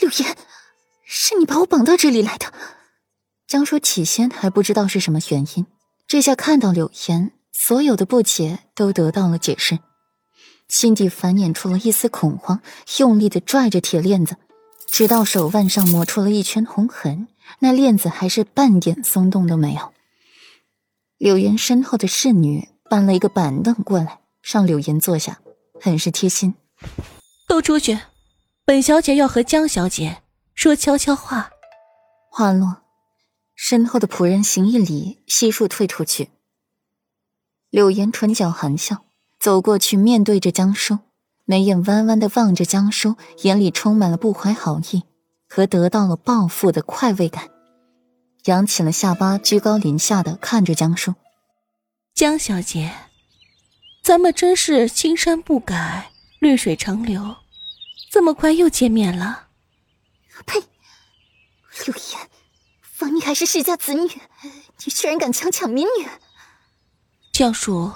柳岩，是你把我绑到这里来的。江叔起先还不知道是什么原因，这下看到柳岩，所有的不解都得到了解释，心底繁衍出了一丝恐慌，用力的拽着铁链子，直到手腕上磨出了一圈红痕，那链子还是半点松动都没有。柳岩身后的侍女搬了一个板凳过来，让柳岩坐下，很是贴心。都出去，本小姐要和江小姐说悄悄话。话落。身后的仆人行一礼，悉数退出去。柳岩唇角含笑，走过去，面对着江叔，眉眼弯弯的望着江叔，眼里充满了不怀好意和得到了报复的快慰感，扬起了下巴，居高临下的看着江叔。江小姐，咱们真是青山不改，绿水长流，这么快又见面了？呸！柳岩。方你还是世家子女，你居然敢强抢民女！江叔，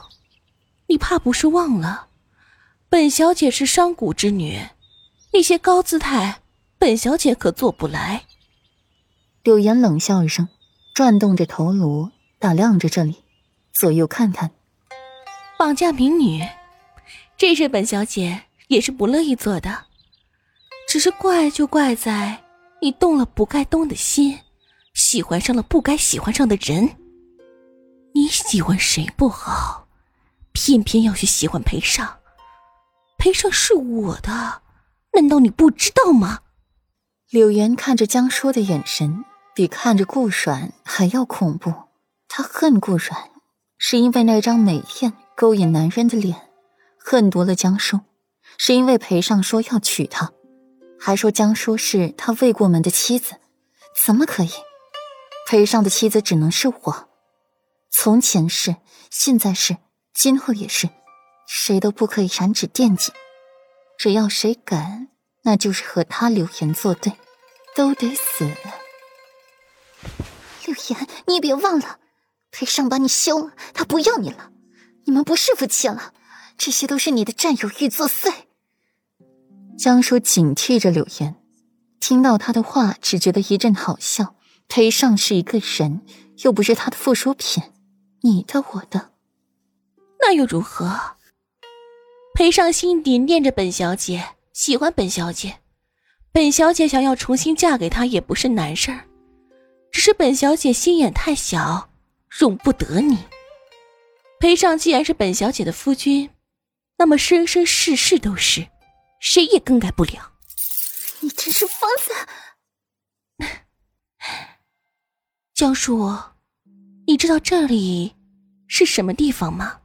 你怕不是忘了，本小姐是商贾之女，那些高姿态，本小姐可做不来。柳岩冷笑一声，转动着头颅，打量着这里，左右看看。绑架民女，这事本小姐也是不乐意做的，只是怪就怪在你动了不该动的心。喜欢上了不该喜欢上的人，你喜欢谁不好，偏偏要去喜欢裴尚。裴尚是我的，难道你不知道吗？柳岩看着江说的眼神，比看着顾阮还要恐怖。他恨顾阮，是因为那张美艳勾引男人的脸；恨毒了江叔，是因为裴尚说要娶她，还说江叔是他未过门的妻子，怎么可以？裴尚的妻子只能是我，从前是，现在是，今后也是，谁都不可以染指惦记。只要谁敢，那就是和他柳岩作对，都得死。柳岩，你别忘了，裴尚把你休了，他不要你了，你们不是夫妻了，这些都是你的占有欲作祟。江叔警惕着柳岩，听到他的话，只觉得一阵好笑。裴尚是一个人，又不是他的附属品，你的我的，那又如何？裴尚心底念着本小姐，喜欢本小姐，本小姐想要重新嫁给他也不是难事儿，只是本小姐心眼太小，容不得你。裴尚既然是本小姐的夫君，那么生生世世都是，谁也更改不了。你真是疯子！江叔，你知道这里是什么地方吗？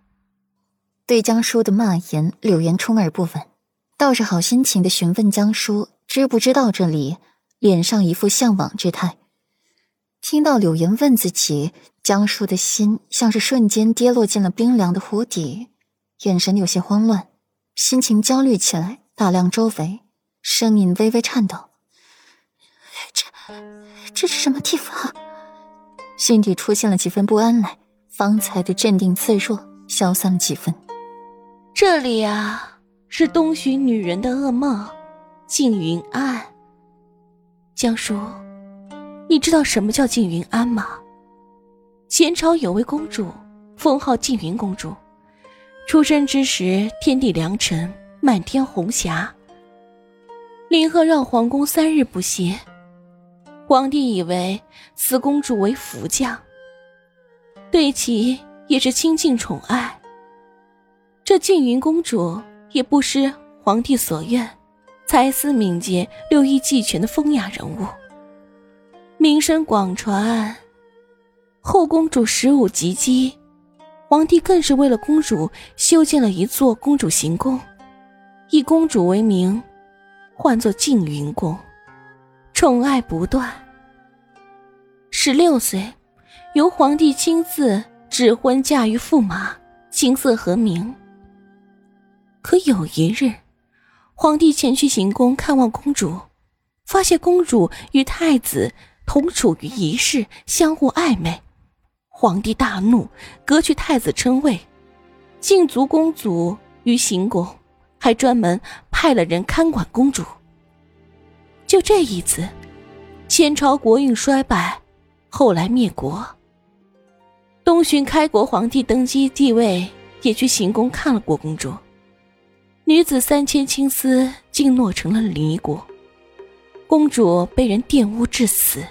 对江叔的骂言，柳岩充耳不闻，倒是好心情的询问江叔知不知道这里，脸上一副向往之态。听到柳岩问自己，江叔的心像是瞬间跌落进了冰凉的湖底，眼神有些慌乱，心情焦虑起来，打量周围，声音微微颤抖：“这，这是什么地方？”心底出现了几分不安来，方才的镇定自若消散了几分。这里啊，是东巡女人的噩梦，静云庵。江叔，你知道什么叫静云庵吗？前朝有位公主，封号静云公主，出生之时天地良辰，满天红霞。林鹤绕皇宫三日不歇。皇帝以为此公主为福将，对其也是倾尽宠爱。这静云公主也不失皇帝所愿，才思敏捷、六艺俱全的风雅人物，名声广传。后公主十五及笄，皇帝更是为了公主修建了一座公主行宫，以公主为名，唤作静云宫。宠爱不断。十六岁，由皇帝亲自指婚嫁于驸马，琴瑟和鸣。可有一日，皇帝前去行宫看望公主，发现公主与太子同处于一室，相互暧昧。皇帝大怒，革去太子称谓，禁足公主于行宫，还专门派了人看管公主。就这一次，前朝国运衰败，后来灭国。东巡开国皇帝登基继位，也去行宫看了郭公主。女子三千青丝竟落成了离国，公主被人玷污致死。